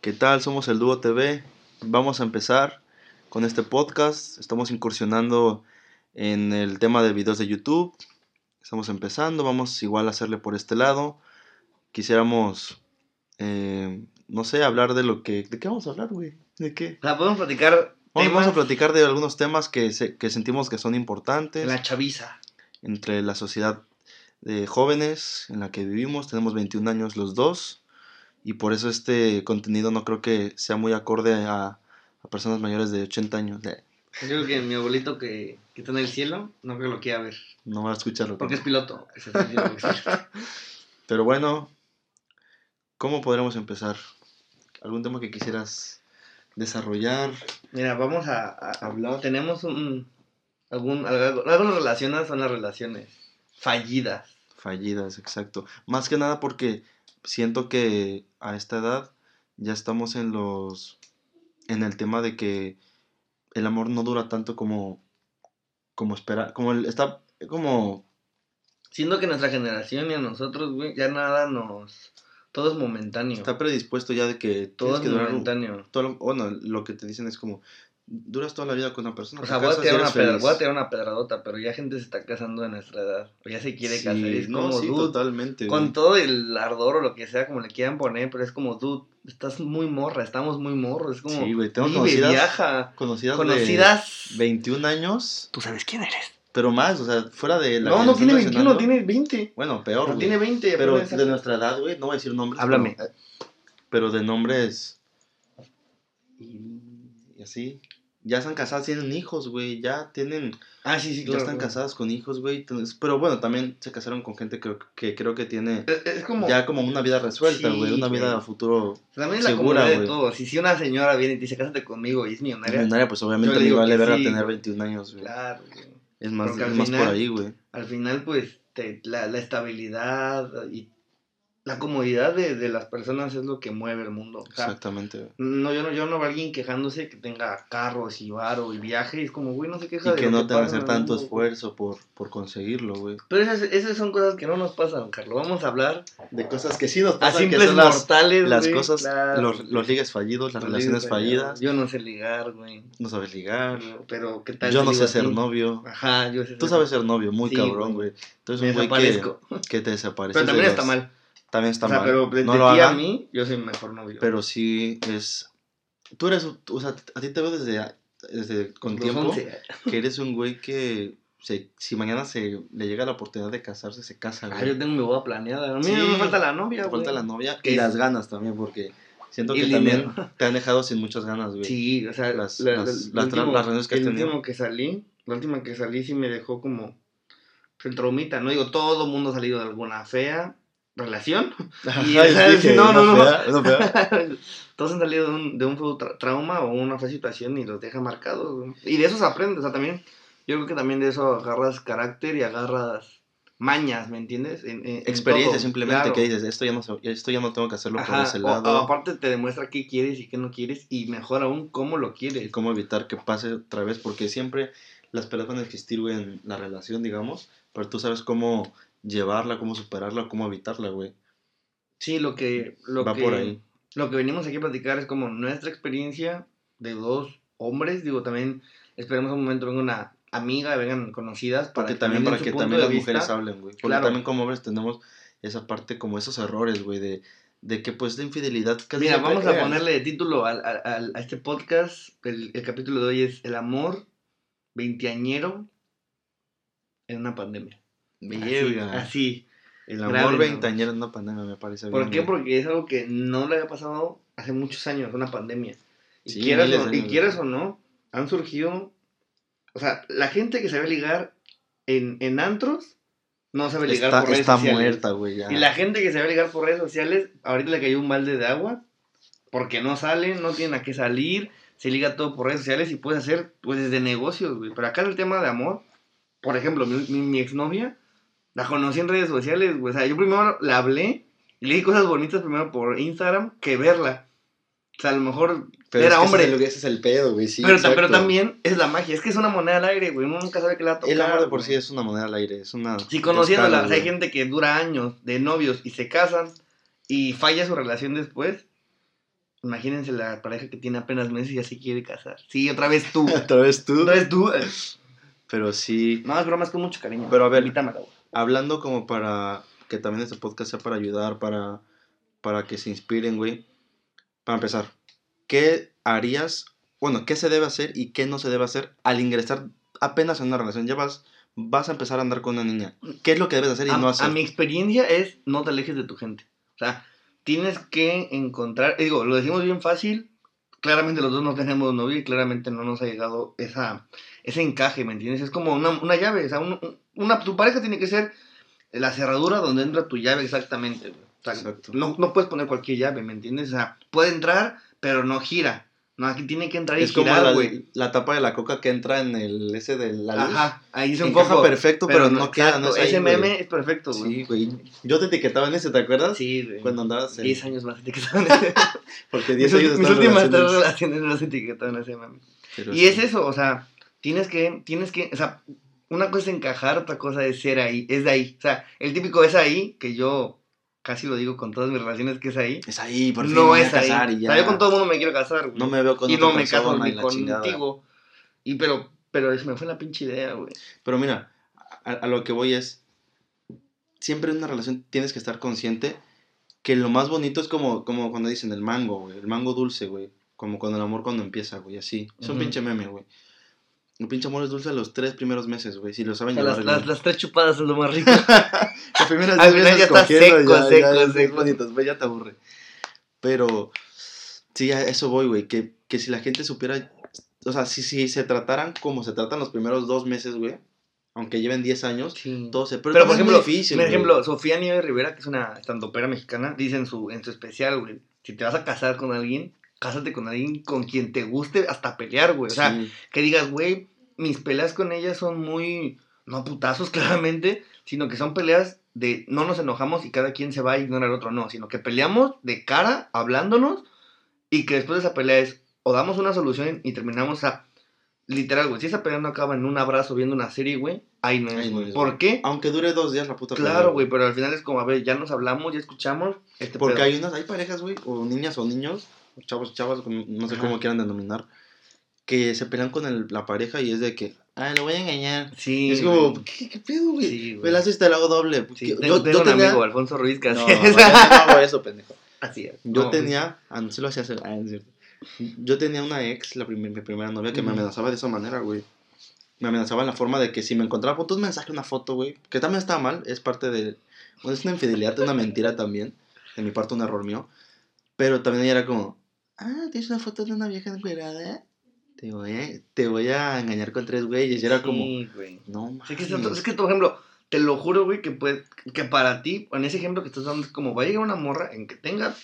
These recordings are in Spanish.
¿Qué tal? Somos el Dúo TV. Vamos a empezar con este podcast. Estamos incursionando en el tema de videos de YouTube. Estamos empezando, vamos igual a hacerle por este lado. Quisiéramos, eh, no sé, hablar de lo que... ¿De qué vamos a hablar, güey? ¿De qué? La podemos platicar. Vamos, vamos a platicar de algunos temas que, se- que sentimos que son importantes La chaviza. entre la sociedad de jóvenes en la que vivimos. Tenemos 21 años los dos y por eso este contenido no creo que sea muy acorde a, a personas mayores de 80 años. Yo creo que mi abuelito que, que está en el cielo, no creo que lo quiera ver. No va a escucharlo. Porque es piloto. Pero bueno, ¿cómo podremos empezar? ¿Algún tema que quisieras desarrollar? Mira, vamos a, a- Hablar. Tenemos un. Algún, algo, algo nos relaciona son las relaciones fallidas. Fallidas, exacto. Más que nada porque siento que a esta edad ya estamos en los en el tema de que el amor no dura tanto como como espera, como el, está como Siendo que nuestra generación y a nosotros, güey, ya nada nos. Todo es momentáneo. está predispuesto ya de que todo es que durar momentáneo. todo bueno, lo que te dicen es como duras toda la vida con una persona. O sea, voy a, tirar una pedra- voy a tirar una pedradota, pero ya gente se está casando de nuestra edad. O ya se quiere Sí, casar. Es no, como, sí, dude, totalmente. con todo el ardor o lo que sea, como le quieran poner, pero es como, dude, estás muy morra, estamos muy morros. Es como, Sí, güey, tengo conocidas- viaja. conocidas, Conocidas. de 21 años, Tú sabes quién eres. pero más, o sea, fuera de la No, no tiene 21, mencionando. tiene 20. Bueno, peor, No tiene 20. Pero de nuestra edad, güey, no voy a decir nombres. Háblame. Pero, pero de nombres. Y, y así. Ya están casadas, tienen hijos, güey. Ya tienen. Ah, sí, sí, ya claro. están güey. casadas con hijos, güey. entonces- Pero bueno, también se casaron con gente que, que creo que tiene Es, es como, ya como una vida resuelta, Sí, güey. Una vida güey. a futuro. también es la segura, comunidad de güey. todos. Y si una señora viene y te dice, cásate conmigo y es millonaria, Millonaria, pues obviamente le vale verga sí, tener güey. 21 años, güey. claro, güey. Es más, es más por ahí, güey. al final, pues, te- la, la estabilidad y la comodidad de, de las personas es lo que mueve el mundo. O sea, Exactamente, no, yo no, yo no veo a alguien quejándose que tenga carros y varo y viaje, y es como, güey, no se queja Y de que no tengan que hacer tanto mundo, esfuerzo por, por conseguirlo, güey. Pero esas, esas son cosas que no nos pasan, Carlos. Vamos a hablar De cosas que sí nos a pasan, que simples son las, mortales, las güey, cosas, claro. los, los ligues fallidos, las Los relaciones fallidas, Yo no sé ligar, güey. no sabes ligar, Pero, ¿qué tal? yo no sé a ser novio, Ajá, yo sé tú ser- sabes ser novio, muy Sí, cabrón, güey. Entonces un güey que, que te desaparece. Pero también está mal. También está o sea, mal. pero de, no de lo ti a mí, yo soy mejor novio. pero sí es... Tú eres, o sea, a ti te veo desde, desde con Los tiempo 11. que eres un güey que se, si mañana se le llega la oportunidad de casarse, se casa, Ah, güey. yo tengo mi boda planeada. A mí Sí, me falta la novia, güey. falta la novia y es- las ganas también, porque siento que también dinero. te han dejado sin muchas ganas, güey. Sí, o sea, Las- la- las- la- las último- las reuniones que has el tenido. último que salí, la última que salí sí me dejó como el traumita, ¿no? Digo, todo el mundo ha salido de alguna fea relación. Y, dije, no, no, no. fea, fea. Todos han salido de un, de un tra- trauma o una fea situación y los deja marcados. Y de eso se aprende, o sea, también, yo creo que también de eso agarras carácter y agarras mañas, ¿me entiendes? En- en- en Experiencia todo, simplemente claro. que dices, esto ya no esto ya no tengo que hacerlo por Ajá, ese o- lado. o aparte te demuestra qué quieres y qué no quieres y mejor aún cómo lo quieres. y cómo evitar que pase otra vez, porque siempre las peleas van a existir, güey, en la relación, digamos, pero tú sabes cómo llevarla, cómo superarla, cómo evitarla, güey. Sí, lo que, lo Va que, por ahí. lo que venimos aquí a platicar es como nuestra experiencia de dos hombres. Digo, también esperemos un momento venga una amiga, vengan conocidas para Porque que también para que también las mujeres hablen, güey. Porque Claro. también como hombres tenemos esa parte, como esos errores, güey, de, de que pues la infidelidad casi Mira, vamos a ponerle de título al- al- a este podcast. El, el capítulo de hoy es El amor veinteañero en una pandemia. Así, Verga. así. El amor veintañero en una pandemia me parece ¿Por bien, qué? güey. Porque es algo que no le había pasado hace muchos años, una pandemia. Y, Sí, quieras, o, de y años, quieras o no, han surgido. O sea, la gente que sabe ligar en, en antros no sabe ligar Está, por redes está sociales. muerta, güey, ya. Y la gente que sabe ligar por redes sociales, ahorita le cayó un balde de agua porque no salen, no tienen a qué salir, se liga todo por redes sociales y puedes hacer pues desde negocios, güey. Pero acá el tema de amor, por ejemplo, mi, mi, mi exnovia la conocí en redes sociales, güey. O sea, yo primero la hablé y le di cosas bonitas primero por Instagram que verla. O sea, a lo mejor Pero era es que hombre. Ese, es el- ese es el pedo, güey, sí. pero, pero también es la magia, es que es una moneda al aire, güey. Uno nunca sabe qué le va a tocar. El amor de por sí es una moneda al aire, es una... Si conociéndola, o sea, hay gente que dura años de novios y se casan y falla su relación después. Imagínense la pareja que tiene apenas meses y ya se quiere casar. Sí, otra vez tú. Otra vez tú. otra vez tú. Pero sí. No, es broma, es con mucho cariño. Pero a ver. Invítame, güey. Hablando como para que también este podcast sea para ayudar, para, para que se inspiren, güey. Para empezar, ¿qué harías? Bueno, ¿qué se debe hacer y qué no se debe hacer al ingresar apenas en una relación? Ya vas, vas a empezar a andar con una niña. ¿Qué es lo que debes hacer y a, no hacer? a mi experiencia es no te alejes de tu gente. O sea, tienes que encontrar, digo, lo decimos bien fácil, claramente los dos no tenemos novio y claramente no nos ha llegado esa, ese encaje, ¿me entiendes? Es como una, una llave, o sea, un- un- una, tu pareja tiene que ser la cerradura donde entra tu llave exactamente. O sea, no, no puedes poner cualquier llave, ¿me entiendes? O sea, puede entrar, pero no gira. No, aquí tiene que entrar y es como girar, la, güey. la tapa de la coca que entra en el ese de la luz. Ajá, ahí se Encaja enfoca perfecto, pero, no queda, no es Ese meme es perfecto, güey. Sí, güey. Yo te etiquetaba en ese, ¿te acuerdas? Sí, güey. Cuando andabas en... 10 años más etiquetado Porque Mis, 10 años mis en últimas tres relaciones. relaciones las etiquetado en ese meme. Pero Y sí. es eso, o sea, tienes que, tienes que, o sea, una cosa es encajar, otra cosa es ser ahí, es de ahí. O sea, el típico es ahí, que yo casi lo digo con todas mis relaciones que es ahí. Es ahí, por fin no me voy a es ahí. casar y O ya. sea, yo con todo el mundo me quiero casar, güey. No me veo con y no me caso ni contigo. Y pero, pero se me fue la pinche idea, güey. Pero mira, a, a lo que voy es, siempre en una relación tienes que estar consciente que lo más bonito es como, como cuando dicen el mango, güey, el mango dulce, güey, como cuando el amor cuando empieza, güey, así. Es un Ujú. pinche meme, güey. El pinche amor es dulce los tres primeros meses, güey, si lo O saben sea, llevar. las, las, las tres chupadas es lo más rico. Las primeras Al final ya está seco, ya- seco, ya seco. bonito, después ya te aburre. Pero, sí, a eso voy, güey, que, que si la gente supiera, o sea, si, si se trataran como se tratan los primeros dos meses, güey, aunque lleven 10 años, Sí. todo se... Pero, Pero, por también ejemplo, es muy difícil, por güey. ejemplo, Sofía Nieves Rivera, que es una estandopera mexicana, dice en su, en su especial, güey, si te vas a casar con alguien, cásate con alguien con quien te guste hasta pelear, güey. O sea, Sí. que digas, güey, mis peleas con ella son muy, no putazos claramente, sino que son peleas de no nos enojamos y cada quien se va a ignorar al otro, no, sino que peleamos de cara, hablándonos, y que después de esa pelea es, o damos una solución y terminamos, sea, literal, güey, si esa pelea no acaba en un abrazo viendo una serie, güey, ahí no es, no güey. es, ¿Por güey. qué? Aunque dure dos días la puta pelea, Claro, güey, pero al final es como, a ver, ya nos hablamos, ya escuchamos. Este Porque pedo. hay unas, hay parejas, güey, o niñas o niños, chavos, chavas, como- no sé Ajá. cómo quieran denominar, que se pelean con el- la pareja y es de que, ah, lo voy a engañar. Sí. Y es como, güey. ¿qué, qué pedo, güey? Sí, güey. Me la haces te la hago doble. Sí, tengo, yo, tengo yo un tenía... amigo, Alfonso Ruiz, que No, así no, es. no hago eso, pendejo. Así es. Yo No, tenía, ah, no se lo hacía hacer, ah, es cierto. Yo tenía una ex, la primer- mi primera novia, que me Ujú. amenazaba de esa manera, güey. Me amenazaba en la forma de que si me encontraba fotos, un mensaje, una foto, güey. Que también estaba mal, es parte de... bueno, es una infidelidad, una mentira también. De mi parte, un error mío. Pero también ella era como, ah, tienes una foto de una vieja encuerada. Te voy a, te voy a engañar con tres güeyes. Y era como, Sí, güey. no mames. Es que, es, que, por ejemplo, te lo juro, güey, que, puede, que para ti, en ese ejemplo que estás dando, es como va a llegar una morra en que tenga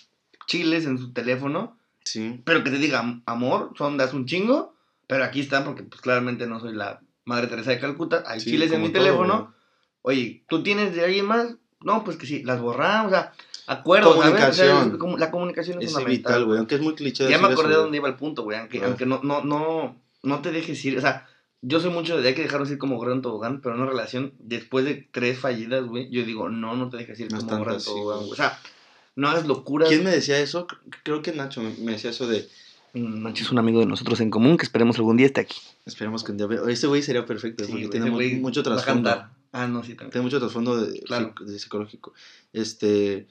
chiles en su teléfono, Sí, pero que te diga, "Am- amor, son das un chingo, pero aquí están porque pues claramente no soy la Madre Teresa de Calcuta, hay sí, chiles en como mi todo, teléfono, güey. oye, ¿tú tienes de alguien más? No, pues que sí, las borramos, o sea, acuerdos, ¿sabes? O sea, Comunicación. es como- la comunicación es, Es fundamental. vital, güey. Aunque es muy cliché Ya me acordé de dónde iba el punto, güey, aunque, Ah. aunque no, no, no, no te dejes ir, o sea, yo soy mucho de hay que dejarnos ir como gran tobogán, pero en una relación, después de tres fallidas, güey, yo digo, no, no te dejes ir No como gran tobogán, güey. O sea, no hagas locuras. ¿Quién me decía eso? Creo que Nacho me- decía eso de, Mm, Nacho es un amigo de nosotros en común que esperemos algún día esté aquí. esperemos que un día... Ese güey sería perfecto, Sí, porque tiene mucho trasfondo. Ah, no, sí, también. Tiene mucho trasfondo de, Claro. de psicológico. Este...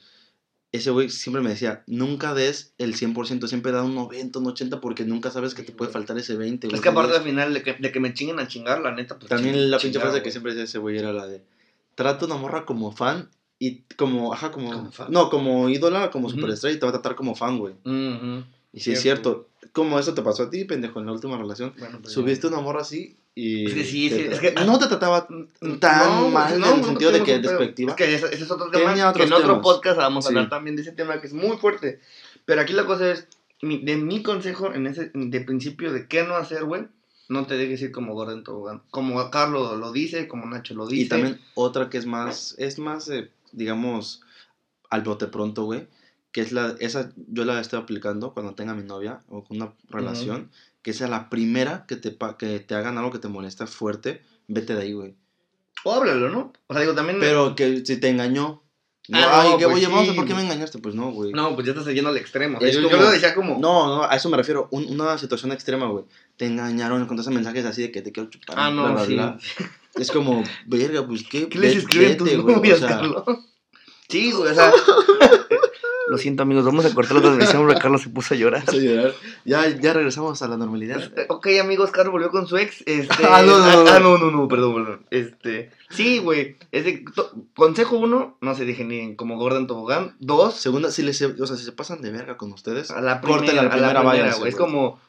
Ese güey siempre me decía, nunca des el 100%, siempre da un 90, un 80, porque nunca sabes que te puede faltar ese 20. Es güey, que aparte al final de que, de que me chinguen a chingar, la neta, pues. También ching- la pinche frase que siempre decía ese güey era la de trata una morra como fan y como, ajá, como, Como fan. no, como ídola, como Ujú. superestrella y te va a tratar como fan, güey. Ujú. Y si es Cierto, como eso te pasó a ti, pendejo, en la última relación, Bueno, pues, subiste una morra así y Es que sí, es que- no te trataba tan No, mal no, en el no sentido de que despectiva. Es que ese, ese es otro tema. Que en otro podcast vamos a Sí. hablar también de ese tema que es muy fuerte. Pero aquí la cosa es, mi- de mi consejo en ese, de principio de qué no hacer, güey, no te dejes ir como gordo en tobogán. Como Carlos lo dice, como Nacho lo dice. Y también otra que es más, es más, eh, digamos, al bote pronto, güey. Que es la, esa yo la estoy aplicando cuando tenga mi novia o con una relación. Que sea la primera que te, que te hagan algo que te molesta fuerte, vete de ahí, güey. O háblalo, ¿no? O sea, digo, también... Pero que si te engañó No, Ah, ay, no, que, pues oye, vamos, sí. ¿por qué me engañaste? Pues no, güey. No, pues ya estás yendo al extremo. O sea, Es yo, yo como- lo decía como. No, no, a eso me refiero. Un- una situación extrema, güey. Te engañaron con esos mensajes así de que te quiero chupar. Ah, no, bla, bla, sí. bla. Es como, verga, pues qué. ¿Qué les escriben tus güey, o novias, sea, Carlos? Sí, güey, o sea. Lo siento, amigos, vamos a cortar la transmisión porque Carlos se puso a llorar. a. Ya, ya regresamos a la normalidad. Este, Ok, amigos, Carlos volvió con su ex. Este, Ah, no, no, no. Ah, no, no, no, perdón, perdón. Este, sí, güey. Es de- to- consejo uno, no se dejen ir como Gordon Tobogán. Dos, Segunda, si, les, o sea, si se pasan de verga con ustedes, a la primera, a la a la primera, váyanse, güey. Es como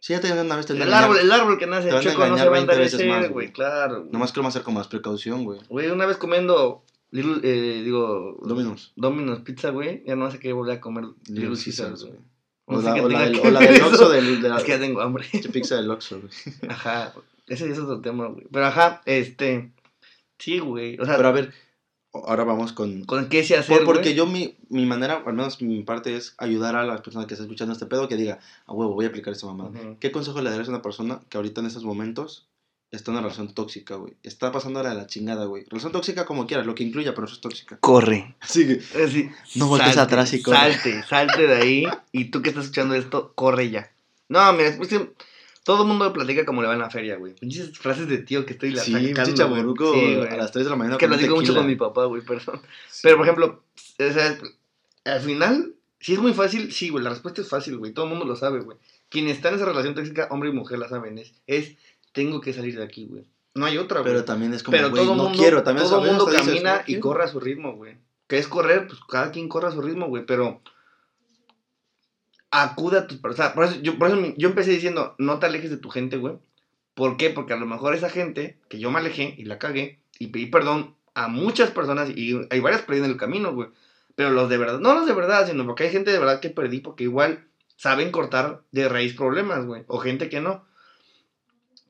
si ya te una vez te van a el árbol, el árbol que nace van a chueco no se va a 20 veces enderecer, más, güey, claro. Nomás que lo a hacer con más precaución, güey. Güey, una vez comiendo Little, eh, digo, Dominos. Domino's Pizza, güey, ya no sé qué volver a comer Little, Little Caesars, güey. No O la, qué o la que o la del. Oxxo del, de la Es que ya tengo hambre. pizza del Oxxo, güey. Ajá, ese es otro tema, güey. Pero ajá, este, sí, güey. O sea, Pero a ver, ahora vamos con... ¿con qué se hacer, Por- porque yo, mi, mi manera, al menos mi parte, es ayudar a las personas que están escuchando este pedo que diga, a huevo, voy a aplicar esa mamada. Ujú. ¿Qué consejo le darías a una persona que ahorita en estos momentos está en una relación tóxica, güey? Está pasando de la chingada, güey. Relación tóxica como quieras, lo que incluya, pero eso es tóxica. Corre. Así que... No voltees salte, atrás y corre. Salte, salte de ahí. Y tú que estás escuchando esto, corre ya. No, mira, es que todo el mundo me platica como le va en la feria, güey. Pinches frases de tío que estoy la Sí, sacando, chaburuco Sí, güey. a las 3 de la mañana Es que platico mucho con mi papá, güey, perdón. Sí. Pero, por ejemplo, o sea, al final, si es muy fácil, sí, güey, la respuesta es fácil, güey. Todo el mundo lo sabe, güey. Quien está en esa relación tóxica, hombre y mujer, la saben, es, es tengo que salir de aquí, güey. No hay otra, güey. Pero también es como, Pero güey, todo no mundo, quiero. También todo veces mundo dices, camina "No y quiero". corre a su ritmo, güey. ¿Qué es correr? Pues cada quien corre a su ritmo, güey. Pero acude a tus personas. Por eso, yo, por eso yo empecé diciendo, no te alejes de tu gente, güey. ¿Por qué? Porque a lo mejor esa gente que yo me alejé y la cagué y pedí perdón a muchas personas y hay varias perdí en el camino, güey. Pero los de verdad, no los de verdad, sino porque hay gente de verdad que perdí porque igual saben cortar de raíz problemas, güey. O gente que no.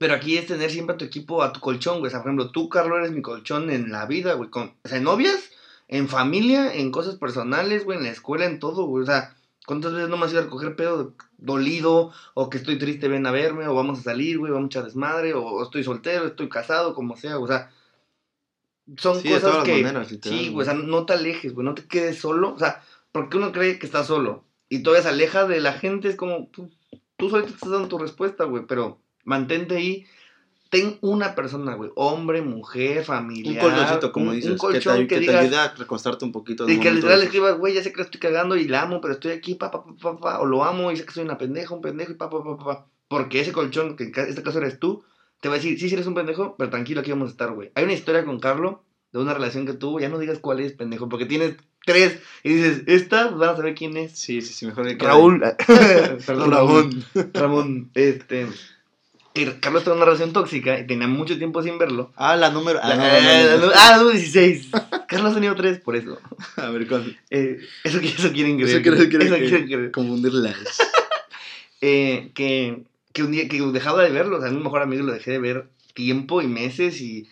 Pero aquí es tener siempre a tu equipo, a tu colchón, güey. O sea, por ejemplo, tú, Carlos, eres mi colchón en la vida, güey. Con, o sea, en novias, en familia, en cosas personales, güey, en la escuela, en todo, güey. O sea, ¿cuántas veces no me has ido a recoger pedo dolido? O que estoy triste, ven a verme, o vamos a salir, güey, vamos a echar desmadre, o, o estoy soltero, estoy casado, como sea, o sea. Son Sí, de cosas las que. maneras, sí, güey. güey, o sea, no te alejes, güey, no te quedes solo. O sea, porque uno cree que está solo. Y todavía se aleja de la gente, es como. Tú, tú solito te estás dando tu respuesta, güey, pero mantente ahí. Ten una persona, güey, hombre, mujer, Un familiar. colchoncito, como un- dices, Un que te, colchón que, que te digas, ayude a recostarte un poquito. de y un que literal le escribas, güey, ya sé que lo estoy cagando y la amo, pero estoy aquí, pa, pa, pa, pa, o lo amo y sé que soy una pendeja, un pendejo y pa, pa, pa, pa. Porque ese colchón, que en este caso eres tú, te va a decir, sí, sí eres un pendejo, pero tranquilo, aquí vamos a estar, güey. Hay una historia con Carlos de una relación que tuvo, ya no digas cuál es, pendejo, porque tienes tres y dices, esta, van a saber quién es. Sí, sí, sí, mejor que Raúl, perdón. Ramón. Ramón, este. Carlos tuvo una relación tóxica y tenía mucho tiempo sin verlo. Ah, la número. Ah, La- no, no, no, no. eh, ah, número 16. Carlos ha tenido tres, por eso. A ver, ¿cuál? Eh, eso, eso quieren creer. Eso quieren creer Eso que- quieren creer. Confundirlas. Eh, que, que un día que dejaba de verlo, o sea, a mi mejor amigo lo dejé de ver tiempo y meses y...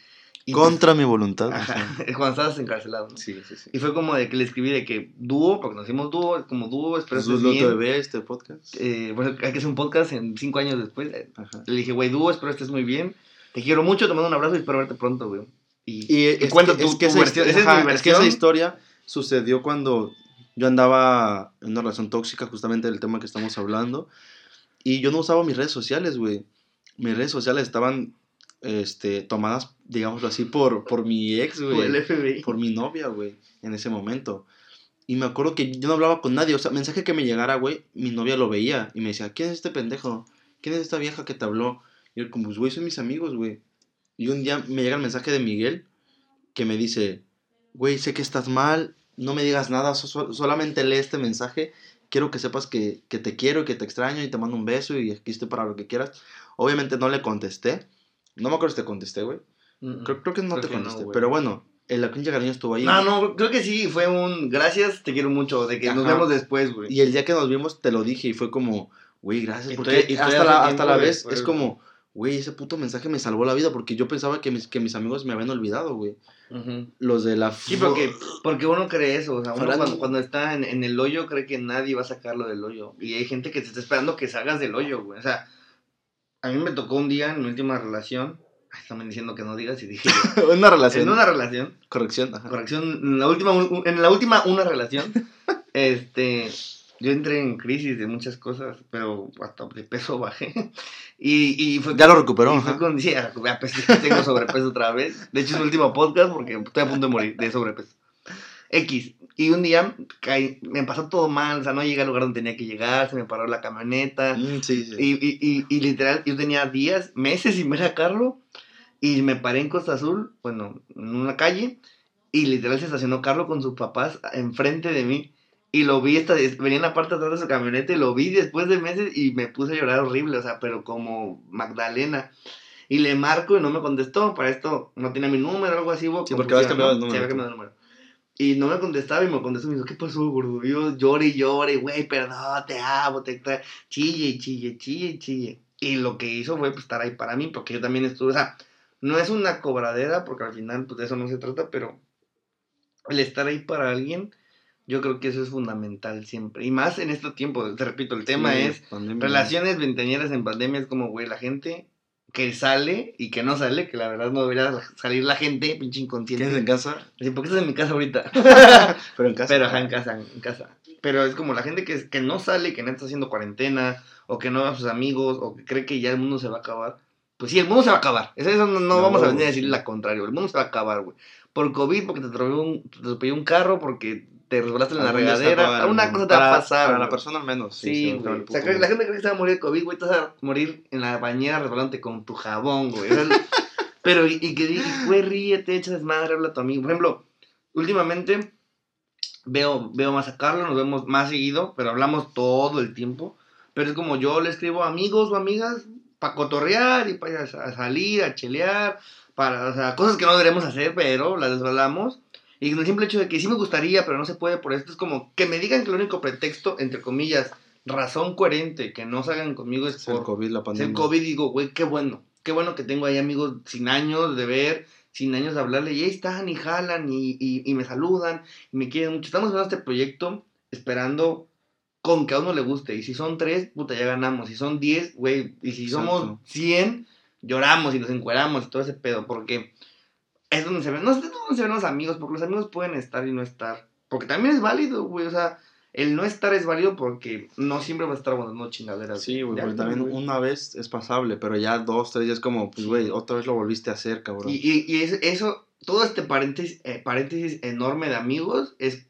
y Contra mi voluntad. Ajá, cuando estabas encarcelado, ¿no? Sí, sí, sí. Y fue como de que le escribí de que dúo, porque nos hicimos dúo, como dúo, espero Jesús estés lo bien. este podcast. Eh, bueno, hay que hacer un podcast en cinco años después. Ajá. Le dije, güey, dúo, espero estés muy bien. Te quiero mucho, te mando un abrazo y espero verte pronto, güey. Y, Y, es, que, tu, es que tu esa, versión. Esa es mi es que esa versión. historia sucedió cuando yo andaba en una relación tóxica, justamente del tema que estamos hablando. Y yo no usaba mis redes sociales, güey. Mis redes sociales estaban este, tomadas, digámoslo así, por, por mi ex, Por el güey. FBI. Por mi novia, güey, en ese momento. Y me acuerdo que yo no hablaba con nadie. O sea, mensaje que me llegara, güey, mi novia lo veía. Y me decía, ¿quién es este pendejo? ¿Quién es esta vieja que te habló? Y yo como, pues, güey, son mis amigos, güey. Y un día me llega el mensaje de Miguel que me dice, güey, sé que estás mal, no me digas nada, so- so- solamente lee este mensaje. Quiero que sepas que, que te quiero, que te extraño y te mando un beso y aquí estoy para lo que quieras. Obviamente no le contesté. No me acuerdo si te contesté, güey. Mm, Creo, creo que no Creo te que no, contesté. güey. pero bueno, el Acuña Cariño estuvo ahí. No, no, creo que sí, fue un gracias, te quiero mucho, de que nos Ajá. vemos después, güey. Y el día que nos vimos te lo dije y fue como, güey, gracias. Porque todavía- y hasta, la, hasta la vez después, es como, güey, ese puto mensaje me salvó la vida porque yo pensaba que mis, que mis amigos me habían olvidado, güey. Ujú. Los de la... Sí, porque, porque uno cree eso, o sea, uno cuando, cuando está en, en el hoyo cree que nadie va a sacarlo del hoyo. Y hay gente que te está esperando que salgas del hoyo, güey. O sea, a mí me tocó un día en mi última relación Ay, Están diciendo que no digas y dije. una relación. en una relación. Corrección. Ajá. Corrección. En la última, en la última una relación. este. Yo entré en crisis de muchas cosas, pero hasta de peso bajé. Y, y fue Ya lo recuperó. y fue con, sí, tengo sobrepeso otra vez. De hecho, es el último podcast porque estoy a punto de morir de sobrepeso. X. Y un día caí- me pasó todo mal, o sea, no llegué al lugar donde tenía que llegar, se me paró la camioneta. Mm, sí, sí. Y, y, y, y literal, yo tenía días, meses sin ver a Carlos. Y me paré en Costa Azul, bueno, en una calle. Y literal se estacionó Carlos con sus papás enfrente de mí. Y lo vi, esta, venía en la parte atrás de su camioneta y lo vi después de meses y me puse a llorar horrible, o sea, pero como Magdalena. Y le marco y no me contestó. Para esto no tenía mi número o algo así. hubo Sí, porque habías cambiado de número, Sí, había cambiado de número. Y no me contestaba y me contestó y me dijo, ¿qué pasó, gordo? Yo llore y llore, güey, perdón, te amo, te extraño. Chille y chille, chille chille. Y lo que hizo fue pues, estar ahí para mí, porque yo también estuve, o sea, no es una cobradera, porque al final pues de eso no se trata, pero el estar ahí para alguien, yo creo que eso es fundamental siempre. Y más en este tiempo, te repito, el tema Sí, es pandemia. relaciones veinteañeras en pandemia, es como, güey, la gente que sale y que no sale, que la verdad no debería salir la gente, pinche inconsciente. ¿Tienes en casa? Así, ¿por qué estás en mi casa ahorita? Pero en casa. Pero ajá, en casa, en casa. Pero es como la gente que, que no sale, que no está haciendo cuarentena, o que no ve a sus amigos, o que cree que ya el mundo se va a acabar. Pues sí, el mundo se va a acabar. Eso, eso no, no No, vamos a venir a sí. decirle la contrario. El mundo se va a acabar, güey. Por COVID, porque te atropelló un, te atropelló un carro, porque te resbalaste en la regadera. mundo. cosa te va a pasar. Para la persona al menos. Sí, güey. O sea, la gente cree que se va a morir de COVID, güey. Te vas a morir en la bañera resbalante con tu jabón, güey. Pero, y, y que digas, güey, ríete, echa desmadre, habla a tu amigo. Por ejemplo, últimamente veo, veo más a Carlos, nos vemos más seguido, pero hablamos todo el tiempo. Pero es como yo le escribo a amigos o amigas para cotorrear y para salir, a chelear, para, o sea, cosas que no deberíamos hacer, pero las desvelamos. Y con el simple hecho de que sí me gustaría, pero no se puede por esto, es como que me digan que el único pretexto, entre comillas, razón coherente que no salgan conmigo es Es el por COVID, la es pandemia. el COVID. Digo, güey, qué bueno. Qué bueno que tengo ahí amigos sin años de ver, sin años de hablarle. Y ahí están y jalan y, y, y me saludan y me quieren mucho. Estamos haciendo este proyecto esperando con que a uno le guste. Y si son tres, puta, ya ganamos. Si son diez, güey. Y si somos cien, lloramos y nos encueramos y todo ese pedo. Porque es donde se ven, no sé dónde se ven los amigos, porque los amigos pueden estar y no estar. Porque también es válido, güey. O sea, el no estar es válido porque no siempre vas a estar aguantando chingaderas. Sí, güey, Ya, porque también güey. una vez es pasable, pero ya dos, tres días es como, pues, güey, otra vez lo volviste a hacer, cabrón. Y, y, y es- eso, todo este paréntesis, eh, paréntesis enorme de amigos es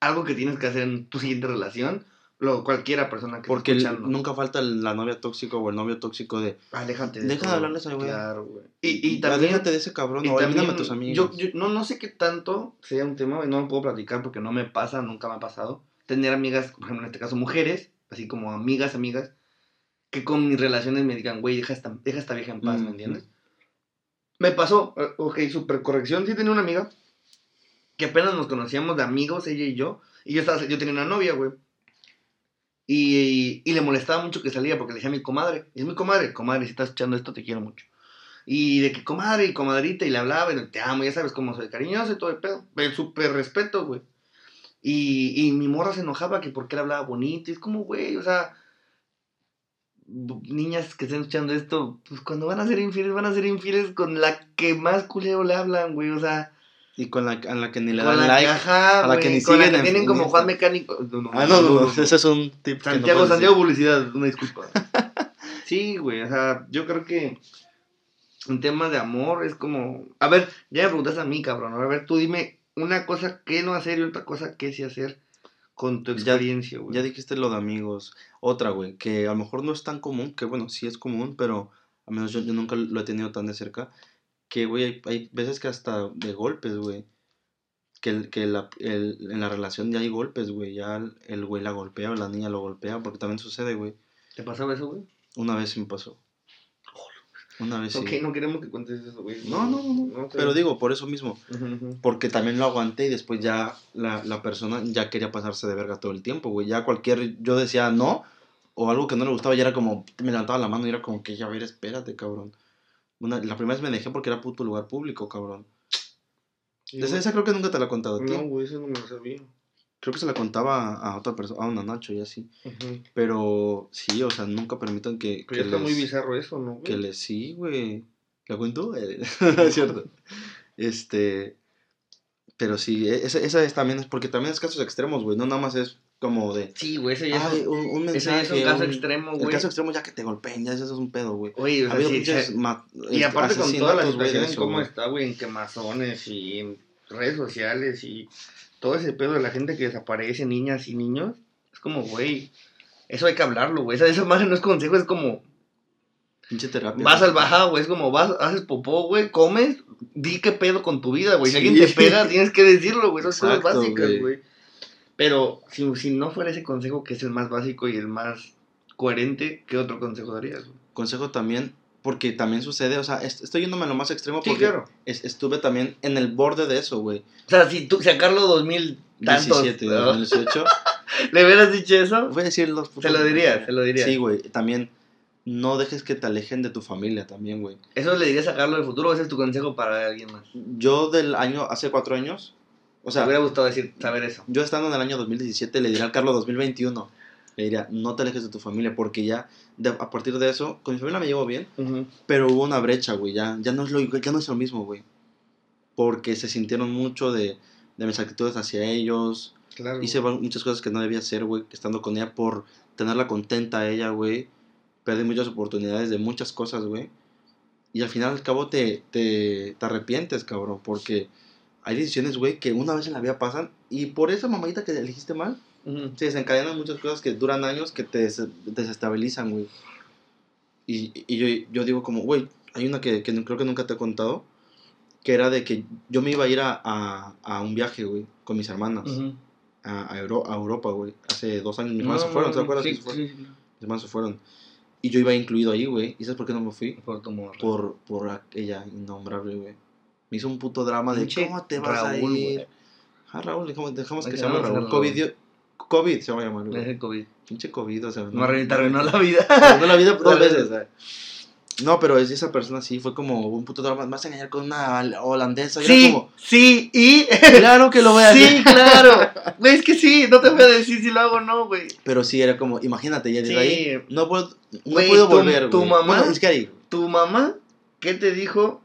algo que tienes que hacer en tu siguiente relación. Lo, cualquiera persona que Porque esté escuchando. nunca falta la novia tóxica o el novio tóxico de, Aléjate de Deja de hablarle a ese güey. Claro. Y, y también. Aléjate de ese cabrón, y o también a tus amigos. Yo, yo no, no sé qué tanto sea un tema, y no lo puedo platicar porque no me pasa, nunca me ha pasado. Tener amigas, por ejemplo, en este caso mujeres, así como amigas, amigas, que con mis relaciones me digan, güey, deja esta, deja esta vieja en paz, ¿me Ujú. entiendes? Me pasó, eh, ok, super corrección, sí tenía una amiga que apenas nos conocíamos de amigos, ella y yo, y yo, estaba, yo tenía una novia, güey. Y, y le molestaba mucho que salía porque le decía a mi comadre, es mi comadre, comadre, si estás escuchando esto, te quiero mucho. Y de que comadre y comadrita, y le hablaba, y te amo, ya sabes cómo soy, cariñoso y todo el pedo. El súper respeto, güey. Y, y mi morra se enojaba que porque le hablaba bonito, y es como, güey, o sea, niñas que estén escuchando esto, pues cuando van a ser infieles, van a ser infieles con la que más culero le hablan, güey, o sea, Y con la, a la que ni le dan la like. que, ajá, a la que ni con la siguen que en- tienen en como. Juan Mecánico. No, no, Ah, no, no, no, ese es un tip. que Santiago, Santiago. Publicidad, una disculpa. sí, güey, o sea, yo creo que en temas de amor es como... A ver, ya me preguntaste a mí, cabrón. A ver, tú dime una cosa que no hacer y otra cosa que sí hacer con tu Ya- experiencia, güey. Ya dijiste lo de amigos. Otra, güey, que a lo mejor no es tan común, que bueno, sí es común, pero a menos yo, yo nunca lo he tenido tan de cerca. Que, güey, hay, hay veces que hasta de golpes, güey. Que, que la, el- en la relación ya hay golpes, güey. Ya el- güey la golpea o la niña lo golpea, porque también sucede, güey. ¿Te pasaba eso, güey? Una vez sí me pasó. Una vez sí. Ok, no queremos que cuentes eso, güey. No, no, no, no. te- Pero digo, por eso mismo. Porque también lo aguanté y después ya la, la persona ya quería pasarse de verga todo el tiempo, güey. Ya cualquier, yo decía no, o algo que no le gustaba, ya era como, me levantaba la mano y era como que, ya a ver, espérate, cabrón. Una, la primera vez me dejé porque era puto lugar público, cabrón. Esa, esa creo que nunca te la he contado a ti. No, güey, eso no me lo sabía. Creo que se la contaba a otra persona, a una Nacho y así. Pero sí, o sea, nunca permitan que, Pero ya que está muy bizarro eso, ¿no? güey? que les, sí, güey. ¿La cuento? Es cierto. Este. Pero sí, e, esa, esa es también es porque también es casos extremos, güey. No nada más es como de. Sí, güey, ese ya Ay, es un, un ya es un caso un- extremo, El güey. caso extremo ya que te golpeen, ya eso es un pedo, güey. Oye, o Ha sea, habido sí, Y este, aparte con toda la situación en eso, cómo está, güey, en quemazones y en redes sociales y todo ese pedo de la gente que desaparece, niñas y niños, es como, güey, eso hay que hablarlo, güey. Esa, esa madre no es consejo, es como, Pinche terapia. vas al bajado, güey, es como, vas, haces popó, güey, comes, di qué pedo con tu vida, güey. Si Sí. alguien te pega, tienes que decirlo, güey. Esas cosas básicas, güey. Pero si, si no fuera ese consejo que es el más básico y el más coherente, ¿qué otro consejo darías? Consejo también, porque también sucede, o sea, est- estoy yéndome a lo más extremo Sí, porque claro. es- estuve también en el borde de eso, güey. O sea, si tú, si a Carlos 2000 tantos, 17, ¿no? 2018. ¿le hubieras dicho eso? Voy a decir los Se lo dirías, se lo dirías. Sí, güey. También no dejes que te alejen de tu familia también, güey. ¿Eso le dirías a Carlos del futuro o ese es tu consejo para alguien más? Yo del año, hace cuatro años, o sea, me hubiera gustado decir, saber eso. yo estando en el año 2017 le diría al Carlos 2021, le diría, no te alejes de tu familia porque ya, de- a partir de eso, con mi familia me llevo bien, pero hubo una brecha, güey, ya, ya, no, es lo, ya no es lo mismo, güey. Porque se sintieron mucho de, de mis actitudes hacia ellos, Claro. hice va- muchas cosas que no debía hacer, güey, estando con ella por tenerla contenta a ella, güey. Perdí muchas oportunidades de muchas cosas, güey. Y al final al cabo te, te, te arrepientes, cabrón, porque hay decisiones, güey, que una vez en la vida pasan y por esa mamadita que elegiste mal, Ujú. se desencadenan muchas cosas que duran años que te des- desestabilizan, güey. Y, y yo, yo digo como, güey, hay una que, que no- creo que nunca te he contado, que era de que yo me iba a ir a, a, a un viaje, güey, con mis hermanas Ujú. a, a Euro- a Europa, güey. Hace dos años mis No, hermanos se fueron, ¿te no, acuerdas? sí, sí, sí. Mis hermanos se fueron. Y yo iba incluido ahí, güey. ¿Y sabes por qué no me fui? Por tu morra. Por, por aquella innombrable, güey. Me hizo un puto drama de Pinche cómo te vas a Raúl, ir. güey. Ah, Raúl, dejamos, dejamos que se llame a Raúl. COVID, dio- COVID se va a llamar, Es el COVID. Pinche COVID, o sea. Me arruinó- la vida. Me arruinó la vida dos veces, güey. No, pero es- esa persona sí fue como un puto drama. Me vas a engañar con una hol- holandesa. Y era Sí, como, sí, y... claro que lo voy a hacer. Sí, claro. Güey, es que sí, no te voy a decir si lo hago o no, güey. Pero sí, era como, imagínate, ya desde Sí. ahí no puedo, no puedo tu- volver, tu mamá- Bueno, es que ahí, ¿Tu mamá qué te dijo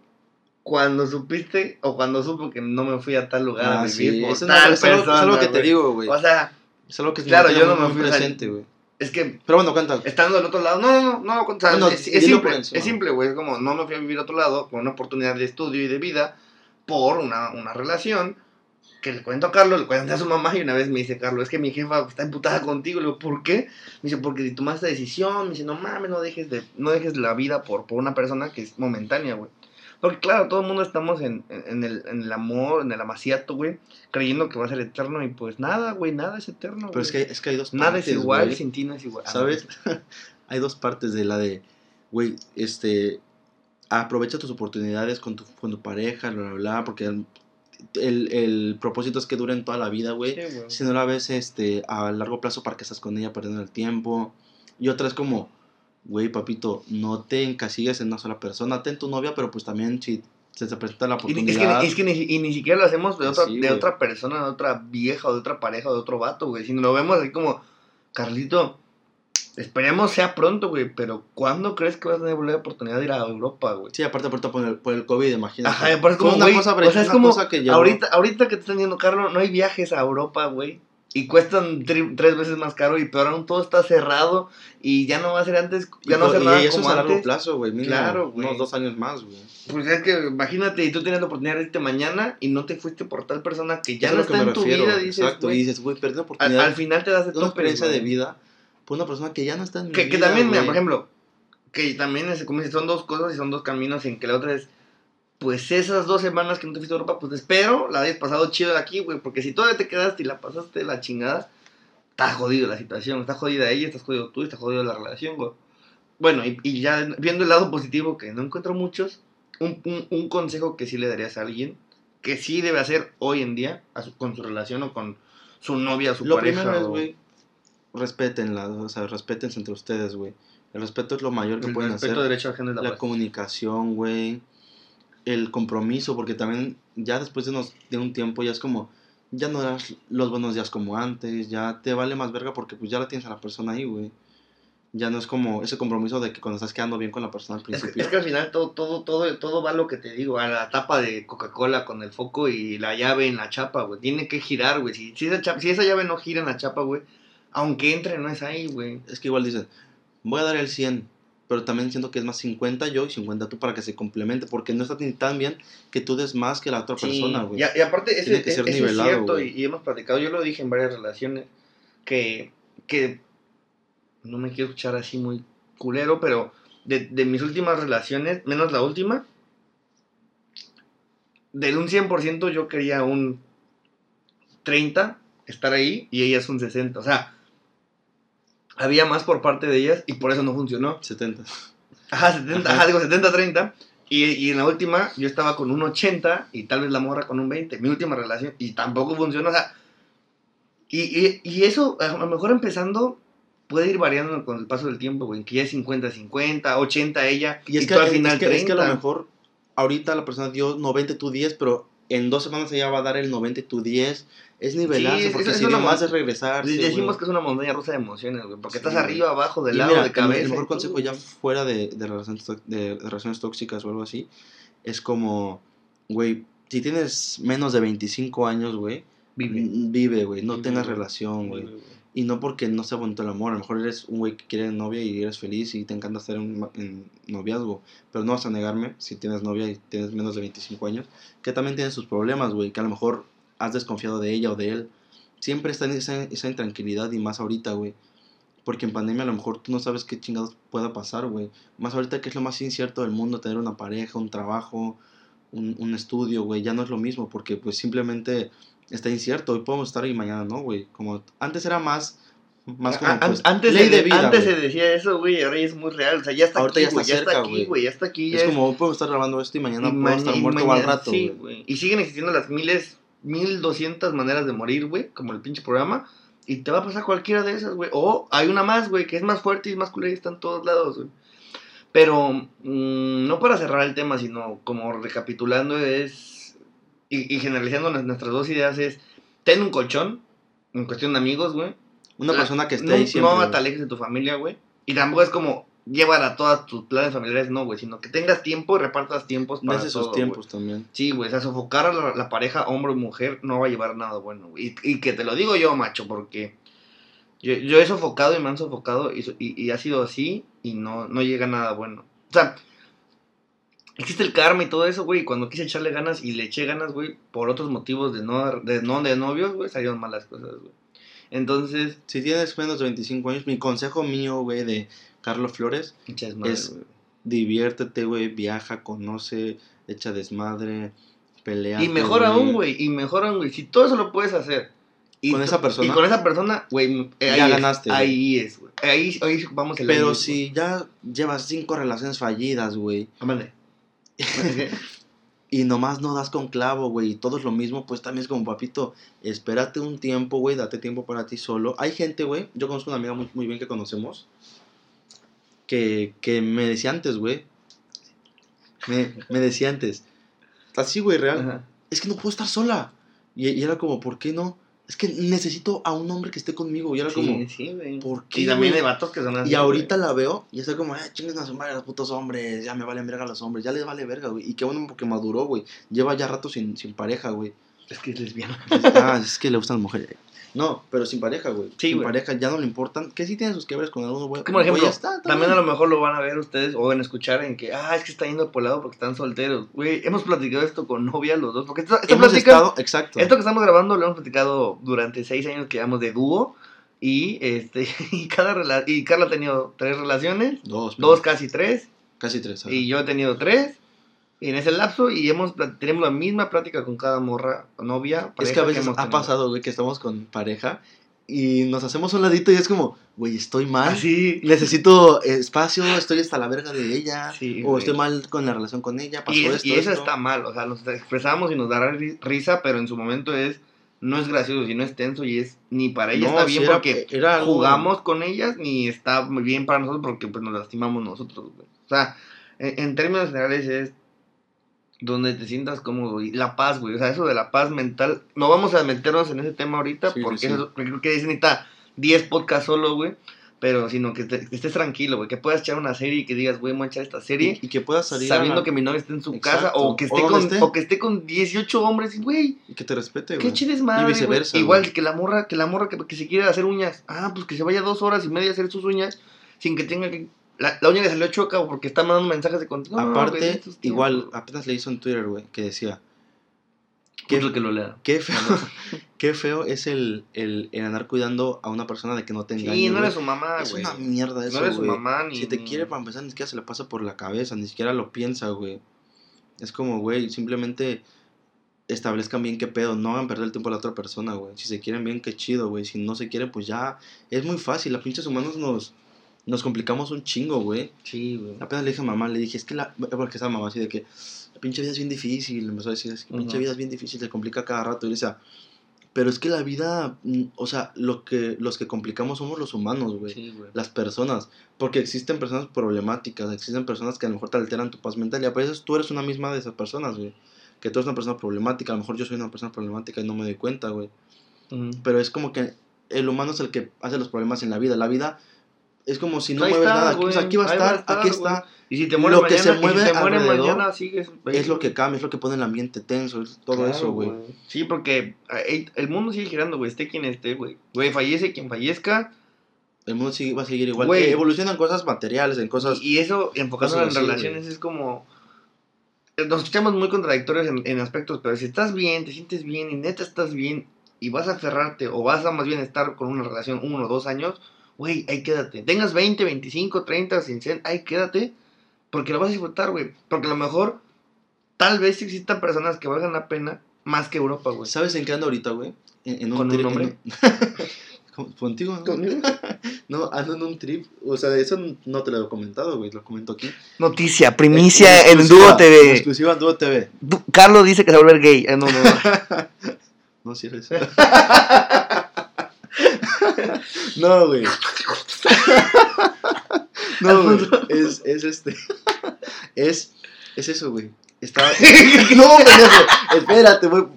cuando supiste o cuando supo que no me fui a tal lugar a Ah, vivir sí, por eso tal es, persona, algo que te digo, güey. O sea, Es algo que claro, yo no me fui, presente, güey. es que Pero bueno, cuenta. estando del otro lado, no, no, no, no, o sea, Bueno, es, simple, es simple, güey, es como no me fui a vivir a otro lado con una oportunidad de estudio y de vida por una, una relación que le cuento a Carlos, le cuento a su mamá y una vez me dice, Carlos, es que mi jefa está emputada contigo, le digo, ¿por qué? Me dice, porque si tomaste decisión, me dice, no mames, no dejes, de, no dejes la vida por, por una persona que es momentánea, güey. Porque claro, todo el mundo estamos en, en, en el, en el amor, en el amaciato, güey, creyendo que va a ser eterno y pues nada, güey, nada es eterno. Pero es que, es que hay dos Nada partes, es igual, güey. sin ti no es igual. Ah, ¿Sabes? hay dos partes de la de, güey, este, aprovecha tus oportunidades con tu, con tu pareja, bla, bla, bla, porque el, el, el propósito es que duren toda la vida, güey. Sí. Si no la ves este, a largo plazo para que estás con ella perdiendo el tiempo. Y otra es como, güey, papito, no te encasilles en una sola persona. Ten tu novia, pero pues también si se te presenta la Y ni- oportunidad. es que, es que ni, y ni siquiera lo hacemos de otra, Sí, de otra persona, de otra vieja, o de otra pareja, o de otro vato, güey. Sino lo vemos así como, Carlito, esperemos sea pronto, güey, pero ¿cuándo crees que vas a tener volver la oportunidad de ir a Europa, güey? Sí, aparte, aparte por el, por el COVID, imagínate. Ajá, y aparte es como, una cosa, o sea, es una como, cosa que llevó- ahorita, ahorita que te están diciendo, Carlos, no hay viajes a Europa, güey. Y cuestan tres veces más caro y peor aún todo está cerrado y ya no va a ser antes, ya no va a ser y nada eso como es a largo antes. plazo, güey. Claro, güey. Unos dos años más, güey. Pues es que imagínate, y tú tienes la oportunidad de irte mañana y no te fuiste por tal persona que ya no está en que tu vida, dices, Exacto, y dices, güey, perdí una al, oportunidad. al final te das de una experiencia de vida por una persona que ya no está en mi Que, que vida, también, mira, por ejemplo, que también es, como dices, son dos cosas y son dos caminos en que la otra es, pues esas dos semanas que no te fuiste a Europa, pues espero la hayas pasado chido de aquí, güey, porque si todavía te quedaste y la pasaste de la chingada, está jodido la situación, está jodida ella, estás jodido tú, está jodido la relación, güey. Bueno, y, y ya viendo el lado positivo, que no encuentro muchos, un, un, un consejo que sí le darías a alguien, que sí debe hacer hoy en día a su- con su relación o con su novia, su Lo pareja. primero es, o- güey, respétenla, o sea, respétense entre ustedes, güey. El respeto es lo mayor que el pueden respeto hacer. derecho ajeno es la La paz. comunicación, güey. El compromiso, porque también ya después de, unos, de un tiempo ya es como, ya no das los buenos días como antes, ya te vale más verga porque pues ya la tienes a la persona ahí, güey. Ya no es como ese compromiso de que cuando estás quedando bien con la persona al Es que, principio. es que al final todo, todo, todo, todo va a lo que te digo, a la tapa de Coca-Cola con el foco y la llave en la chapa, güey. Tiene que girar, güey. Si, si, esa chapa- si esa llave no gira en la chapa, güey, aunque entre, no es ahí, güey. Es que igual dicen, voy a dar el 100, pero también siento que es más 50 yo y 50 tú para que se complemente, porque no está tan bien que tú des más que la otra Sí, persona, güey. Y, aparte, eso, Tiene que ser eso es nivelado, cierto, y, y hemos platicado, yo lo dije en varias relaciones, que, que no me quiero escuchar así muy culero, pero de, de mis últimas relaciones, menos la última, del un 100% yo quería un 30, estar ahí, y ellas un 60, o sea, había más por parte de ellas y por eso no funcionó. 70. Ajá, 70, Ajá. ajá, digo 70-30. Y, y en la última yo estaba con un 80 y tal vez la morra con un 20. Mi última relación y tampoco funcionó. O sea, y, y, y eso a lo mejor empezando puede ir variando con el paso del tiempo, güey. Que ya es 50-50, 80 ella Y es, que, tú al es final que- es que a lo 30. mejor ahorita la persona dio 90 y tú 10, pero en dos semanas ella va a dar el 90 y tú 10. Es nivelarse, Sí, porque es si una nomás es regresar. Decimos que es una montaña rusa de emociones, güey. Porque Sí, estás arriba, abajo, del Y lado, mira, de cabeza. El mejor consejo ya fuera de, de, relaciones, de, de relaciones tóxicas o algo así, es como, güey, si tienes menos de 25 años, güey, Vive. vive, güey, no Vive, tengas güey. relación, güey. Y no porque no sea bonito el amor, a lo mejor eres un güey que quiere novia y eres feliz y te encanta estar en, en noviazgo, pero no vas a negarme, si tienes novia y tienes menos de 25 años, que también tienes sus problemas, güey, que a lo mejor has desconfiado de ella o de él. Siempre está en esa, esa intranquilidad y más ahorita, güey. Porque en pandemia a lo mejor tú no sabes qué chingados pueda pasar, güey. Más ahorita que es lo más incierto del mundo, tener una pareja, un trabajo, un, un estudio, güey. Ya no es lo mismo porque pues simplemente está incierto. Hoy podemos estar y mañana no, güey. Como antes era más, más como pues, antes ley se, de vida, antes se decía eso, güey, ahora ya es muy real. O sea, ya está Ahorita aquí, ya está güey, ya está cerca, aquí, güey. ya está aquí. ya Es como hoy podemos estar grabando esto y mañana y puedo estar muerto o al mañana- rato, güey. Y siguen existiendo las miles, mil doscientas maneras de morir, güey, como el pinche programa. Y te va a pasar cualquiera de esas, güey. O hay una más, güey, que es más fuerte y más culera y está en todos lados, güey. Pero mm, no para cerrar el tema, sino como recapitulando es... Y, y generalizando nues- nuestras dos ideas es... Ten un colchón, en cuestión de amigos, güey. Una La- persona que esté no, ahí siempre. No alejes de tu familia, güey. Y tampoco es como llevar a todas tus planes familiares, no, güey. Sino que tengas tiempo y repartas tiempos para sus todo, tiempos también. Sí, güey, o sea, sofocar a la, la pareja, hombre o mujer, no va a llevar nada bueno, güey. Y, y que te lo digo yo, macho, porque yo, yo he sofocado y me han sofocado y, so- y, y ha sido así y no, no llega nada bueno. O sea, existe el karma y todo eso, güey, y cuando quise echarle ganas y le eché ganas, güey, por otros motivos de no de, no de novios, güey, salieron malas cosas, güey. Entonces, Si tienes menos de 25 años, mi consejo mío, güey, de Carlos Flores, Es- diviértete, güey, viaja, conoce, echa desmadre, pelea. Y mejor aún, güey, y mejor aún, güey, si todo eso lo puedes hacer. Y Con esa persona. Y con esa persona, güey, eh, Ya ahí es, ganaste, güey. Ahí es, güey. Ahí, ahí vamos el Pero es, si ya llevas cinco relaciones fallidas, güey, güey. Ándale. y nomás no das con clavo, güey, y todo es lo mismo, pues también es como, papito, espérate un tiempo, güey, date tiempo para ti solo. Hay gente, güey, yo conozco una amiga muy, muy bien que conocemos, que, que me decía antes, güey, me, me decía antes, así, güey, real, Ajá. es que no puedo estar sola. Y, y era como, ¿por qué no? Es que necesito a un hombre que esté conmigo. Y era como, Sí, sí, güey. ¿por qué? Y también hay vatos que son así. Y ahorita güey. la veo y estoy como, eh, chingues a su madre los putos hombres, ya me valen verga los hombres, ya les vale verga, güey. Y qué bueno porque maduró, güey. Lleva ya rato sin, sin pareja, güey. Es que es lesbiana. Ah, es que le gustan las mujeres. No, pero sin pareja, güey. Sí, sin güey. pareja ya no le importan. Que sí tiene sus quiebres con algunos, güey. Como ejemplo, ya está, También a lo mejor lo van a ver ustedes o van a escuchar en que, ah, es que está yendo por lado porque están solteros. Güey, hemos platicado esto con novia los dos. Porque esta, esta Hemos plática, estado, exacto. esto que estamos grabando lo hemos platicado durante seis años que llevamos de dúo. Y este y cada rela- y Carla ha tenido tres relaciones, Dos, dos casi tres, casi tres. ajá. y yo he tenido tres. Y en ese lapso, y hemos tenemos la misma plática con cada morra, novia, Es que a veces ha pasado, güey, que estamos con pareja y nos hacemos un ladito y es como, güey, estoy mal. Así. Necesito espacio, estoy hasta la verga de ella. Sí, o estoy mal con la relación con ella. Pasó Y, es- esto. y eso esto. está mal, o sea, nos expresamos y nos dará ri- risa, pero en su momento es, no es gracioso, sino es tenso y es, ni para ella No, está sí bien era- porque era algo- jugamos con ellas, ni está bien para nosotros porque pues nos lastimamos nosotros, güey. O sea, en, en términos generales es donde te sientas cómodo y la paz, güey, o sea, eso de la paz mental, no vamos a meternos en ese tema ahorita Sí, sí, porque sí. eso- creo que necesita 10 podcasts solo, güey. pero sino que, te- que estés tranquilo, güey, que puedas echar una serie y que digas, güey, voy a echar esta serie Y, y que puedas salir sabiendo la- que mi novia está en su Exacto. casa o que esté con esté. o que esté con 18 hombres, y, güey, y que te respete, qué güey. chiles madre, Y güey. viceversa, Igual güey. que la morra, que la morra que, que se quiere hacer uñas, ah, pues que se vaya dos horas y media a hacer sus uñas sin que tenga que la, la uña le salió choca porque está mandando mensajes de contenido. Aparte, igual, apenas le hizo en Twitter, güey, que decía, ¿Qué es lo que lo lea? qué feo, qué feo es el, el, el andar cuidando a una persona de que no te engañe, Sí, no eres su mamá, Es güey. una mierda eso, no eres su mamá ni Si te quiere para empezar, ni siquiera se le pasa por la cabeza, ni siquiera lo piensa, güey. Es como, güey, simplemente establezcan bien qué pedo, no hagan perder el tiempo a la otra persona, güey. Si se quieren bien, qué chido, güey. Si no se quieren, pues ya, es muy fácil. A pinches humanos nos, nos complicamos un chingo, güey. Sí, güey. Apenas le dije a mamá, le dije, es que la, porque estaba mamá así de que, la pinche vida es bien difícil, empezó a decir, es que pinche vida es bien difícil, se complica cada rato. Y le decía, pero es que la vida, mm, o sea, lo que, los que complicamos somos los humanos, güey Sí, güey. las personas. Porque existen personas problemáticas, existen personas que a lo mejor te alteran tu paz mental y a veces tú eres una misma de esas personas, güey. Que tú eres una persona problemática, a lo mejor yo soy una persona problemática y no me doy cuenta, güey. Ujú. Pero es como que el humano es el que hace los problemas en la vida. La vida es como si no Ahí mueves está, nada. Aquí, o sea, güey. aquí va a estar, va a estar, aquí está. Y si te mueres Lo que mañana, se si te mueres alrededor mañana, sigues. Es lo que cambia, es lo que pone el ambiente tenso, es todo Claro, eso, güey. Sí, porque eh, el mundo sigue girando, güey. Esté quien esté, güey. Güey, fallece quien fallezca. El mundo sigue, va a seguir igual. Güey. Eh, evolucionan cosas materiales, en cosas... Y, eso, enfocando cosas en así, relaciones, es como. eh, Nos escuchamos muy contradictorios en, en aspectos, pero si estás bien, te sientes bien y neta estás bien y vas a aferrarte o vas a más bien estar con una relación uno o dos años, güey, ahí quédate. Tengas 20, 25, 30, 100, ahí quédate porque lo vas a disfrutar, güey. Porque a lo mejor, tal vez existan personas que valgan la pena más que Europa, güey. ¿Sabes en qué ando ahorita, güey? En, en ¿Con un en hombre? ¿Cómo? ¿Contigo? no? Conmigo. No, ando en un trip. O sea, eso no te lo he comentado, güey. Lo comento aquí. Noticia, primicia en Dúo TV. Exclusiva en Dúo TV. Du- Carlos dice que se va a volver gay. Eh, no, no, no. No cierres. No, güey. No, güey. Es, es este. Es, es eso, güey. Estaba. No, pendejo. Espérate, voy,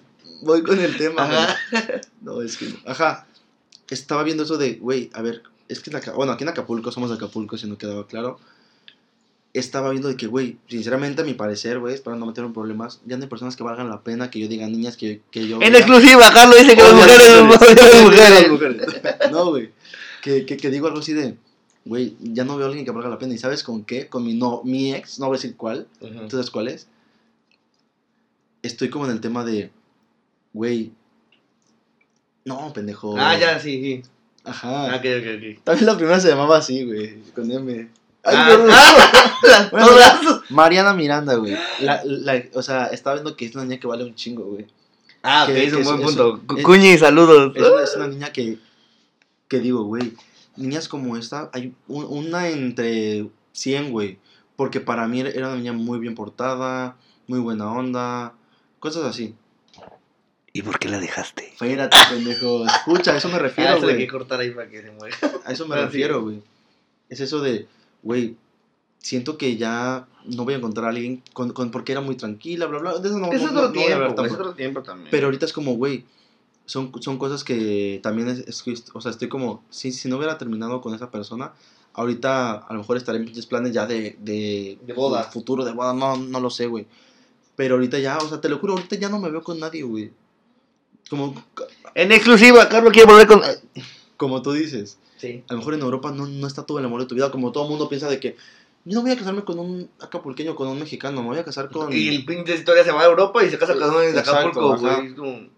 voy con el tema, güey. No, es que. Ajá. Estaba viendo eso de, güey, a ver, es que en Aca- bueno, aquí en Acapulco, somos de Acapulco, si no quedaba claro. Estaba viendo de que, güey, sinceramente, a mi parecer, güey, para no meterme en problemas, ya no hay personas que valgan la pena que yo diga niñas que, que yo. En exclusiva, Carlos dice que las mujeres las mujeres. mujeres. No, güey. Que, que, que digo algo así de, güey, ya no veo a alguien que valga la pena. ¿Y sabes con qué? Con mi, no, mi ex, no voy a decir cuál. ¿Tú sabes cuál es? Estoy como en el tema de, güey, no, pendejo. Ah, ya, sí, sí. Ajá. Ah, ok, ok, ok. También la primera se llamaba así, güey. Con M. Ay, Ah, perdón. ah, Bueno, todas. Mariana Miranda, güey. La, la, o sea, estaba viendo que es una niña que vale un chingo, güey. Ah, Que- es un buen es- punto. es- Cu- Cuñi, saludos. Es una, es una niña que, que digo, güey, niñas como esta, hay un- una entre 100, güey. Porque para mí era una niña muy bien portada, muy buena onda, cosas así. ¿Y por qué la dejaste? Espérate, pendejo. Escucha, a eso me Ah, refiero, hay güey. que cortar ahí para que se muera. A eso me Ah, refiero, güey. Es eso de, güey, siento que ya no voy a encontrar a alguien con, con- porque era muy tranquila, bla, bla. De eso no, es no- otro no voy a hablar tiempo, es otro tiempo también. Pero ahorita es como, güey, son, son cosas que también es, es o sea, estoy como, si, si no hubiera terminado con esa persona, ahorita a lo mejor estaré en pinches planes ya de, de, De boda. futuro, de boda, no, no lo sé, güey. Pero ahorita ya, o sea, te lo juro, ahorita ya no me veo con nadie, güey. Como, En exclusiva, Carlos quiere volver con... como tú dices, Sí. a lo mejor en Europa no, no está todo el amor de tu vida, como todo el mundo piensa de que yo no voy a casarme con un acapulqueño, con un mexicano, me voy a casar con... Y el pinche historia se va a Europa y se casa con de Exacto, Acapulco, güey.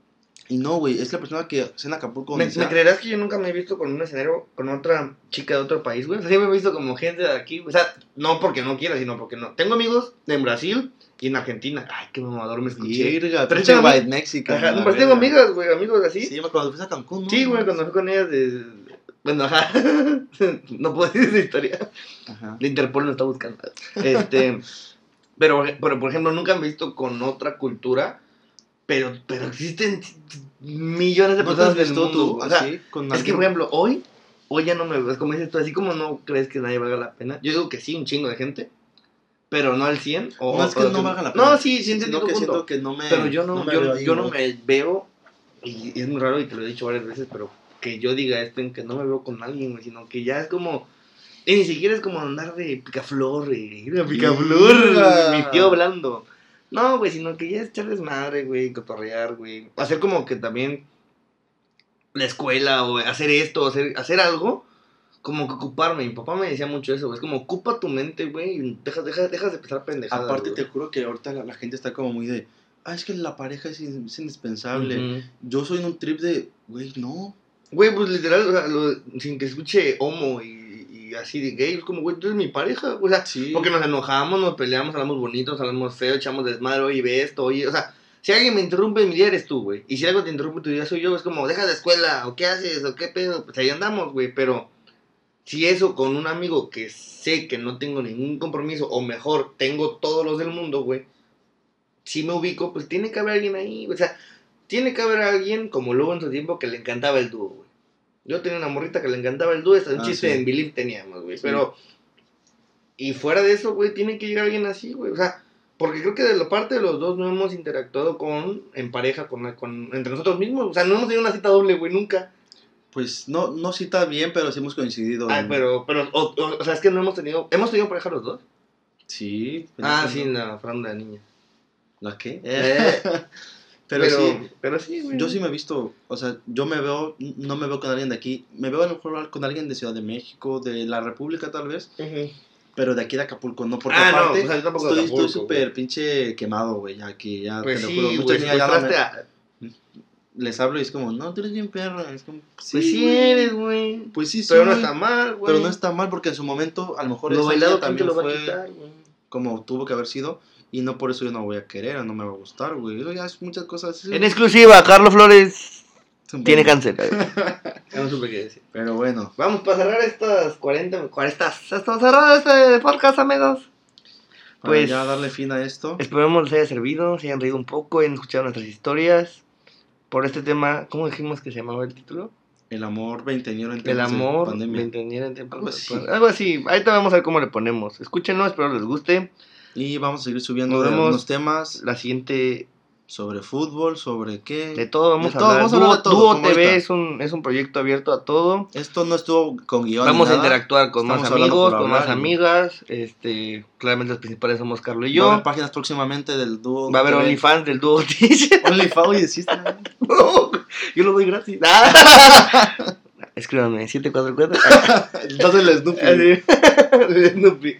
Y no, güey, es la persona que es en Acapulco. ¿Me, me creerás que yo nunca me he visto con un escenario con otra chica de otro país, güey? O sea, siempre me he visto como gente de aquí. O sea, no porque no quiera, sino porque no. Tengo amigos en Brasil y en Argentina. Ay, qué mamador me escuché. Verga, Pero tengo white mexican. Ajá, la no, pero tengo amigas, güey, amigos así. Sí, cuando fuiste a Cancún, ¿no? Sí, güey, cuando fui con ellas de... Bueno, ajá. no puedo decir esa historia. Ajá. La Interpol no está buscando. Este... pero, pero, por ejemplo, nunca me he visto con otra cultura. Pero, pero existen millones de ¿No personas del mundo. tú o sea, con es que, por ejemplo, hoy, hoy ya no me ves, como dices tú, así como no crees que nadie valga la pena. Yo digo que sí, un chingo de gente, pero no al 100. O, No es que no valga la pena. No, sí, sí, entiendo que siento que no me. Pero yo no, me yo, yo no me veo, y es muy raro y te lo he dicho varias veces, pero que yo diga esto en que no me veo con alguien, güey, sino que ya es como. Y ni siquiera es como andar de picaflor, güey. Picaflor, Mira. mi tío hablando. No, güey, sino que ya es echar desmadre, güey, cotorrear, güey. Hacer como que también la escuela o hacer esto, hacer, hacer algo, como que ocuparme. Mi papá me decía mucho eso, güey. Es como ocupa tu mente, güey, y dejas, dejas, dejas de pensar pendejadas. Aparte, te juro que ahorita la, la gente está como muy de. Ah, es que la pareja es, es indispensable. Ujú. Yo soy en un trip de. Güey, no. Güey, pues literal, o sea, lo- sin que escuche homo y, y así de gay, es como, güey, tú eres mi pareja, o sea, Sí. porque nos enojamos, nos peleamos, hablamos bonitos, hablamos feo, echamos desmadre, oye, ve esto, oye, o sea, si alguien me interrumpe en mi día eres tú, güey, y si algo te interrumpe tu día soy yo, es como, deja la escuela, o qué haces, o qué pedo, pues ahí andamos, güey, pero si eso con un amigo que sé que no tengo ningún compromiso, o mejor, tengo todos los del mundo, güey, si me ubico, pues tiene que haber alguien ahí, o sea, tiene que haber alguien, como luego en su tiempo, que le encantaba el dúo, güey. Yo tenía una morrita que le encantaba el dúo, hasta un Ah, chiste sí. en Believe teníamos, güey. Sí. Pero, y fuera de eso, güey, tiene que llegar alguien así, güey. O sea, porque creo que de la parte de los dos no hemos interactuado con, en pareja, con, con entre nosotros mismos. O sea, no hemos tenido una cita doble, güey, nunca. Pues no, no cita bien, pero sí hemos coincidido. En- pero, pero, o, o- o sea, es que no hemos tenido, ¿hemos tenido pareja los dos? Sí. Ah, pero- sí, la Fernanda de niña. ¿La qué? Eh, pero, pero, sí. pero sí, güey. Yo sí me he visto, o sea, yo me veo, no me veo con alguien de aquí, me veo a lo mejor con alguien de Ciudad de México, de la República tal vez, pero de aquí de Acapulco no, porque Ah, no, aparte o sea, yo tampoco de estoy súper pinche quemado, güey, ya que ya Pues te lo sí, juro, güey, muchas niñas ya no secuestraste me- a- les hablo y es como, no, tú eres bien perra, es como, Pues sí eres, güey. Pues sí, Pero soy, no está mal, güey. pero no está mal porque en su momento a lo mejor Lo bailado también lo a fue quitar, como tuvo que haber sido y no por eso yo no voy a querer, no me va a gustar, güey, eso ya es muchas cosas. En exclusiva, Carlos Flores es tiene cáncer. Ya no supe qué decir. Pero bueno, Vamos para cerrar estas 40, 40 estas cerrar este podcast, amigos. para Pues- ya darle fin a esto. Esperemos les haya servido, se hayan reído un poco, hayan escuchado nuestras historias. Por este tema, ¿cómo dijimos que se llamaba el título? El amor veinteañero en El tiempos de amor, pandemia. veinteañera en tiempos Algo de así. Algo así. Ahorita vamos a ver cómo le ponemos. Escúchenos, espero les guste. Y vamos a seguir subiendo de algunos temas La siguiente, sobre fútbol, sobre qué. de todo vamos De a todo, hablar. vamos a hablar de todo, como TV es un, es un proyecto abierto a todo. Esto no estuvo con guion. Vamos a interactuar con más Estamos amigos, con más y- amigas. Este, claramente los principales somos Carlos y Va a yo. haber páginas próximamente del dúo. Va a haber. OnlyFans del dúo. OnlyFans, oye, sí está. No, yo lo doy gratis. Ah. Escríbanme, 744. Entonces el Snoopy. Snoopy.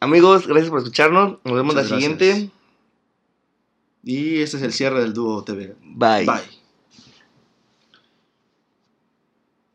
Amigos, gracias por escucharnos. Nos vemos Muchas la gracias. siguiente. Y este es el cierre del dúo TV. Bye. Bye.